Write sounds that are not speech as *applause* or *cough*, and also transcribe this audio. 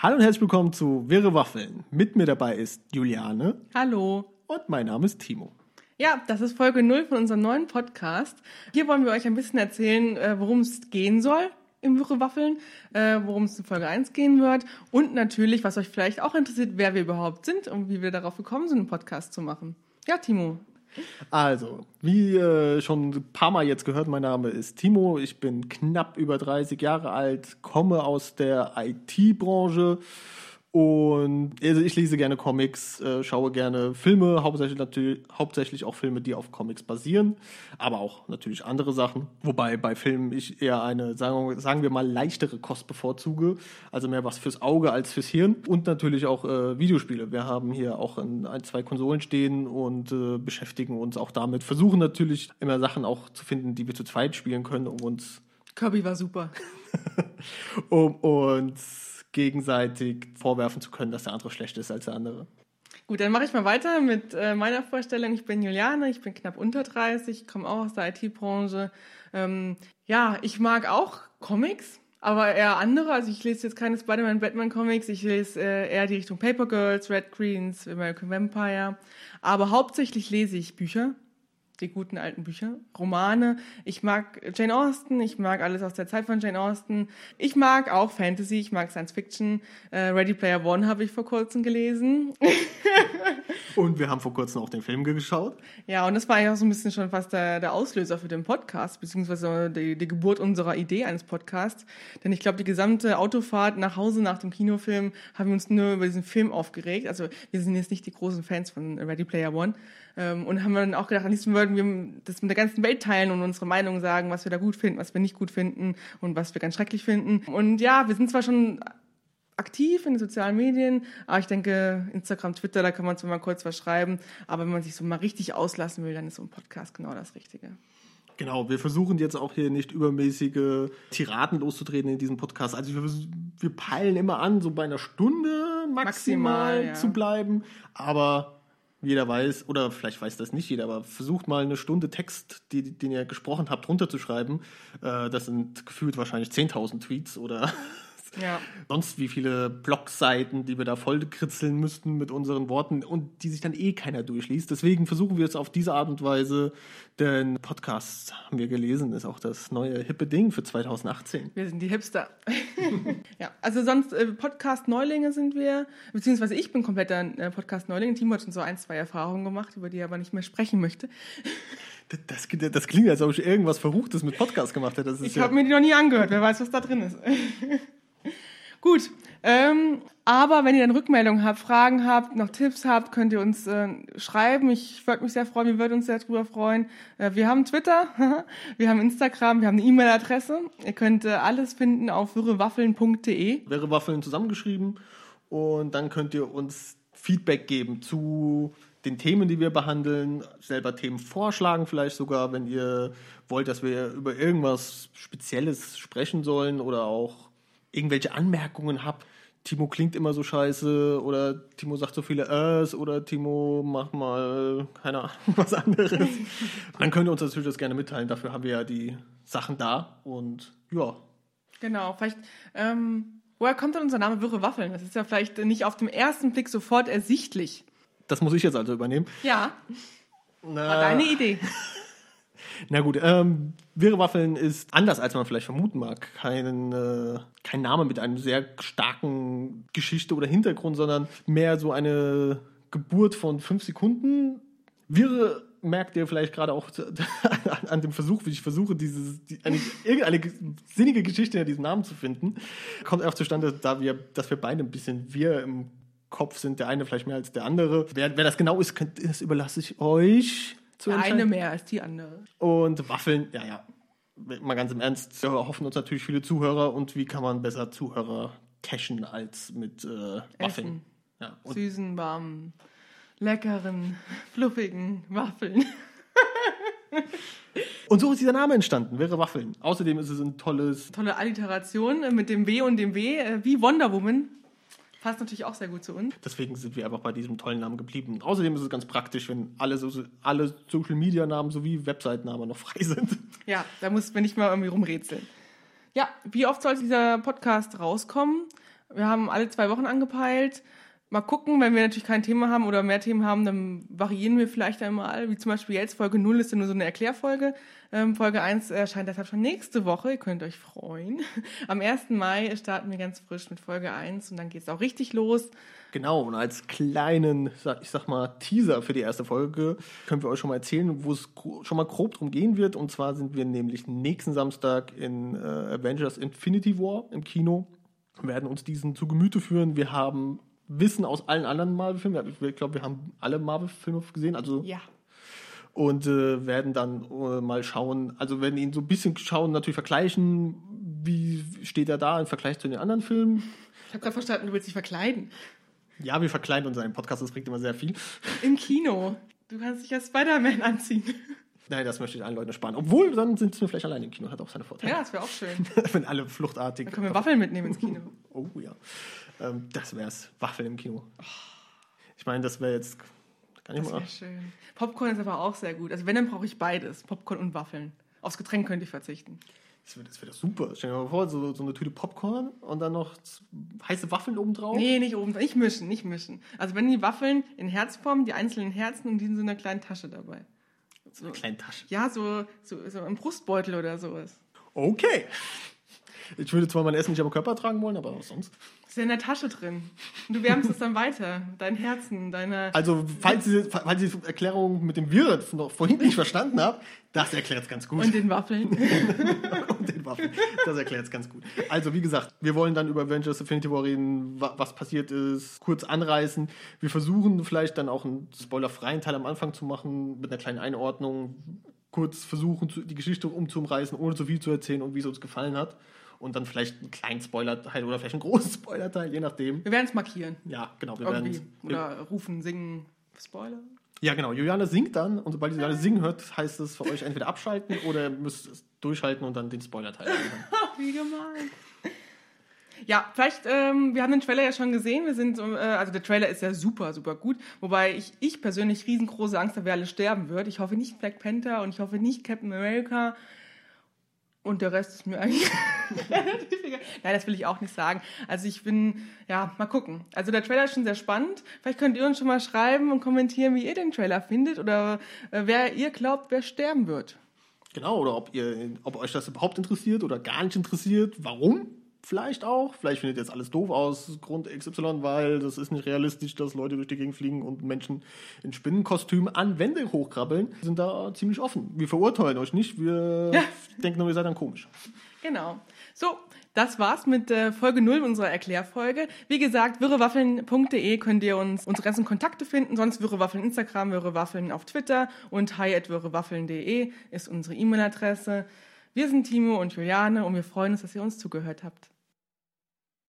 Hallo und herzlich willkommen zu Wirre Waffeln. Mit mir dabei ist Juliane Hallo. und mein Name ist Timo. Ja, das ist Folge 0 von unserem neuen Podcast. Hier wollen wir euch ein bisschen erzählen, äh, worum es gehen soll im Wirre Waffeln, äh, worum es in Folge 1 gehen wird und natürlich, was euch vielleicht auch interessiert, wer wir überhaupt sind und wie wir darauf gekommen sind, einen Podcast zu machen. Ja, Timo. Also, wie äh, schon ein paar Mal jetzt gehört, mein Name ist Timo. Ich bin knapp über 30 Jahre alt, komme aus der IT-Branche und also ich lese gerne Comics, äh, schaue gerne Filme, hauptsächlich, natürlich, hauptsächlich auch Filme, die auf Comics basieren, aber auch natürlich andere Sachen. Wobei bei Filmen ich eher eine, sagen wir, sagen wir mal, leichtere Kost bevorzuge, also mehr was fürs Auge als fürs Hirn. Und natürlich auch äh, Videospiele. Wir haben hier auch ein, ein zwei Konsolen stehen und äh, beschäftigen uns auch damit. Versuchen natürlich immer Sachen auch zu finden, die wir zu zweit spielen können, um uns Kirby war super. *laughs* um uns gegenseitig vorwerfen zu können, dass der andere schlechter ist als der andere. Gut, dann mache ich mal weiter mit äh, meiner Vorstellung. Ich bin Juliane, ich bin knapp unter 30, komme auch aus der IT-Branche. Ähm, ja, ich mag auch Comics, aber eher andere. Also ich lese jetzt keine Spider-Man, Batman-Comics. Ich lese äh, eher die Richtung Paper Girls, Red Greens, American Vampire. Aber hauptsächlich lese ich Bücher die guten alten Bücher, Romane. Ich mag Jane Austen, ich mag alles aus der Zeit von Jane Austen. Ich mag auch Fantasy, ich mag Science Fiction. Äh, Ready Player One habe ich vor kurzem gelesen. *laughs* Und wir haben vor kurzem auch den Film geschaut. Ja, und das war eigentlich auch so ein bisschen schon fast der, der Auslöser für den Podcast, beziehungsweise die, die Geburt unserer Idee eines Podcasts. Denn ich glaube, die gesamte Autofahrt nach Hause nach dem Kinofilm haben wir uns nur über diesen Film aufgeregt. Also wir sind jetzt nicht die großen Fans von Ready Player One. Ähm, und haben dann auch gedacht, am liebsten würden wir das mit der ganzen Welt teilen und unsere Meinung sagen, was wir da gut finden, was wir nicht gut finden und was wir ganz schrecklich finden. Und ja, wir sind zwar schon aktiv in den sozialen Medien, aber ich denke, Instagram, Twitter, da kann man zwar mal kurz was schreiben, aber wenn man sich so mal richtig auslassen will, dann ist so ein Podcast genau das Richtige. Genau, wir versuchen jetzt auch hier nicht übermäßige Tiraden loszutreten in diesem Podcast. Also wir, wir peilen immer an, so bei einer Stunde maximal, maximal ja. zu bleiben, aber jeder weiß, oder vielleicht weiß das nicht jeder, aber versucht mal eine Stunde Text, die, den ihr gesprochen habt, runterzuschreiben. Äh, das sind gefühlt wahrscheinlich 10.000 Tweets oder ja. sonst wie viele Blogseiten, die wir da voll kritzeln müssten mit unseren Worten und die sich dann eh keiner durchliest. Deswegen versuchen wir es auf diese Art und Weise, denn Podcast haben wir gelesen, ist auch das neue hippe Ding für 2018. Wir sind die Hipster. *laughs* ja, also sonst äh, Podcast-Neulinge sind wir, beziehungsweise ich bin kompletter äh, Podcast-Neuling. Timo hat schon so ein, zwei Erfahrungen gemacht, über die er aber nicht mehr sprechen möchte. Das, *laughs* das, das, klingt, als ob ich irgendwas Verruchtes mit Podcast gemacht hätte. ich ja habe mir die noch nie angehört. Wer weiß, was da drin ist. *laughs* Gut, ähm, aber wenn ihr dann Rückmeldungen habt, Fragen habt, noch Tipps habt, könnt ihr uns äh, schreiben. Ich würde mich sehr freuen, wir würden uns sehr darüber freuen. Äh, wir haben Twitter, *laughs* wir haben Instagram, wir haben eine E-Mail-Adresse. Ihr könnt äh, alles finden auf wirrewaffeln.de. Wirrewaffeln zusammengeschrieben und dann könnt ihr uns Feedback geben zu den Themen, die wir behandeln, selber Themen vorschlagen, vielleicht sogar, wenn ihr wollt, dass wir über irgendwas Spezielles sprechen sollen oder auch irgendwelche Anmerkungen habt, Timo klingt immer so scheiße oder Timo sagt so viele Äs oder Timo macht mal, keine Ahnung, *laughs* was anderes, dann könnt ihr uns natürlich das gerne mitteilen. Dafür haben wir ja die Sachen da und ja. Genau, vielleicht, ähm, woher kommt denn unser Name Wirre Waffeln? Das ist ja vielleicht nicht auf den ersten Blick sofort ersichtlich. Das muss ich jetzt also übernehmen. Ja. Na, War deine Idee. *laughs* Na gut, ähm, Wirre Waffeln ist anders, als man vielleicht vermuten mag. Kein, äh, kein Name mit einem sehr starken Geschichte oder Hintergrund, sondern mehr so eine Geburt von fünf Sekunden. Wirre merkt ihr vielleicht gerade auch *laughs* an dem Versuch, wie ich versuche, dieses, die, eine, irgendeine sinnige Geschichte in diesem Namen zu finden. Kommt auch zustande, da wir, dass wir beide ein bisschen wir im Kopf sind, der eine vielleicht mehr als der andere. Wer, wer das genau ist, könnt, das überlasse ich euch zu entscheiden. Eine mehr als die andere. Und Waffeln, ja, ja. Mal ganz im Ernst, wir hoffen uns natürlich viele Zuhörer und wie kann man besser Zuhörer cashen als mit äh, Waffeln? Ja, Süßen, warmen, leckeren, *laughs* fluffigen Waffeln. *laughs* Und so ist dieser Name entstanden, wäre Waffeln. Außerdem ist es ein tolles. Tolle Alliteration mit dem W und dem W, äh, wie Wonder Woman. Passt natürlich auch sehr gut zu uns. Deswegen sind wir einfach bei diesem tollen Namen geblieben. Außerdem ist es ganz praktisch, wenn alle, so, alle Social Media Namen sowie Webseitennamen noch frei sind. Ja, da muss man nicht mal irgendwie rumrätseln. Ja, wie oft soll dieser Podcast rauskommen? Wir haben alle zwei Wochen angepeilt. Mal gucken, wenn wir natürlich kein Thema haben oder mehr Themen haben, dann variieren wir vielleicht einmal. Wie zum Beispiel jetzt Folge 0 ist ja nur so eine Erklärfolge. Ähm, Folge 1 erscheint deshalb schon nächste Woche. Ihr könnt euch freuen. *laughs* Am 1. Mai starten wir ganz frisch mit Folge 1 und dann geht es auch richtig los. Genau, und als kleinen, ich sag mal, Teaser für die erste Folge können wir euch schon mal erzählen, wo es schon mal grob drum gehen wird. Und zwar sind wir nämlich nächsten Samstag in äh, Avengers Infinity War im Kino, werden uns diesen zu Gemüte führen. Wir haben Wissen aus allen anderen Marvel-Filmen. Ich glaube, wir haben alle Marvel-Filme gesehen. Also Ja. und äh, werden dann äh, mal schauen, also werden ihn so ein bisschen schauen, natürlich vergleichen, wie steht er da im Vergleich zu den anderen Filmen. Ich habe gerade verstanden, du willst dich verkleiden. Ja, wir verkleiden uns in einem Podcast, das bringt immer sehr viel. Im Kino. Du kannst dich als Spider-Man anziehen. Nein, das möchte ich allen Leuten sparen. Obwohl, dann sind wir vielleicht alleine im Kino, hat auch seine Vorteile. Ja, das wäre auch schön. *laughs* Wenn alle fluchtartig. Dann können wir Waffeln mitnehmen ins Kino. *laughs* Oh ja. Ähm, das wär's. Waffeln im Kino. Ich meine, das wäre jetzt. Kann ich Das mal. wäre schön. Popcorn ist aber auch sehr gut. Also wenn, dann brauche ich beides. Popcorn und Waffeln. Aufs Getränk könnte ich verzichten. Das wäre das wär doch super. Stell dir mal vor, so, so eine Tüte Popcorn und dann noch heiße Waffeln oben drauf. Nee, nicht oben. Nicht mischen, nicht mischen. Also wenn die Waffeln in Herzform, die einzelnen Herzen und die in so einer kleinen Tasche dabei. So, Kleine Tasche. ja, so, so, so ein Brustbeutel oder sowas. Okay. Ich würde zwar mein Essen nicht am Körper tragen wollen, aber was sonst. Ist ja in der Tasche drin. Und du wärmst es dann weiter. Dein Herzen, deine. Also, falls ihr, falls ihr die Erklärung mit dem Wirt noch vorhin nicht verstanden habt, das erklärt es ganz gut. Und den Waffeln. *laughs* und den Waffen. Das erklärt es ganz gut. Also, wie gesagt, wir wollen dann über Avengers Infinity War reden, wa- was passiert ist, kurz anreißen. Wir versuchen vielleicht dann auch einen spoilerfreien Teil am Anfang zu machen, mit einer kleinen Einordnung. Kurz versuchen, die Geschichte umzureißen, ohne zu viel zu erzählen und wie es uns gefallen hat. Und dann vielleicht einen kleinen Spoilerteil oder vielleicht einen großen *laughs* Spoilerteil, je nachdem. Wir werden es markieren. Ja, genau. Wir Irgendwie. werden, Oder rufen, singen. Spoiler. ja, genau. Juliane singt dann und sobald Juliane singen hört, heißt es für euch entweder abschalten oder ihr müsst es durchhalten und dann den Spoilerteil *laughs* anhören. Wie gemein. Ja, vielleicht, ähm, wir haben den Trailer ja schon gesehen. Wir sind, äh, also der Trailer ist ja super, super gut. Wobei ich, ich persönlich riesengroße Angst habe, wer alle sterben wird. Ich hoffe nicht Black Panther und ich hoffe nicht Captain America. Und der Rest ist mir eigentlich relativ *laughs* egal. Nein, das will ich auch nicht sagen. Also ich bin, ja, mal gucken. Also der Trailer ist schon sehr spannend. Vielleicht könnt ihr uns schon mal schreiben und kommentieren, wie ihr den Trailer findet oder äh, wer ihr glaubt, wer sterben wird. Genau, oder ob, ihr, ob euch das überhaupt interessiert oder gar nicht interessiert. Warum? Vielleicht auch. Vielleicht findet ihr jetzt alles doof aus, Grund XY, weil das ist nicht realistisch, dass Leute durch die Gegend fliegen und Menschen in Spinnenkostümen an Wände hochkrabbeln. Wir sind da ziemlich offen. Wir verurteilen euch nicht. Wir Ja. denken nur, ihr seid dann komisch. Genau. So, das war's mit äh, Folge 0 unserer Erklärfolge. Wie gesagt, wirrewaffeln.de könnt ihr uns unsere ganzen Kontakte finden. Sonst wirrewaffeln Instagram, wirrewaffeln auf Twitter und hi.wirrewaffeln.de ist unsere E-Mail-Adresse. Wir sind Timo und Juliane und wir freuen uns, dass ihr uns zugehört habt.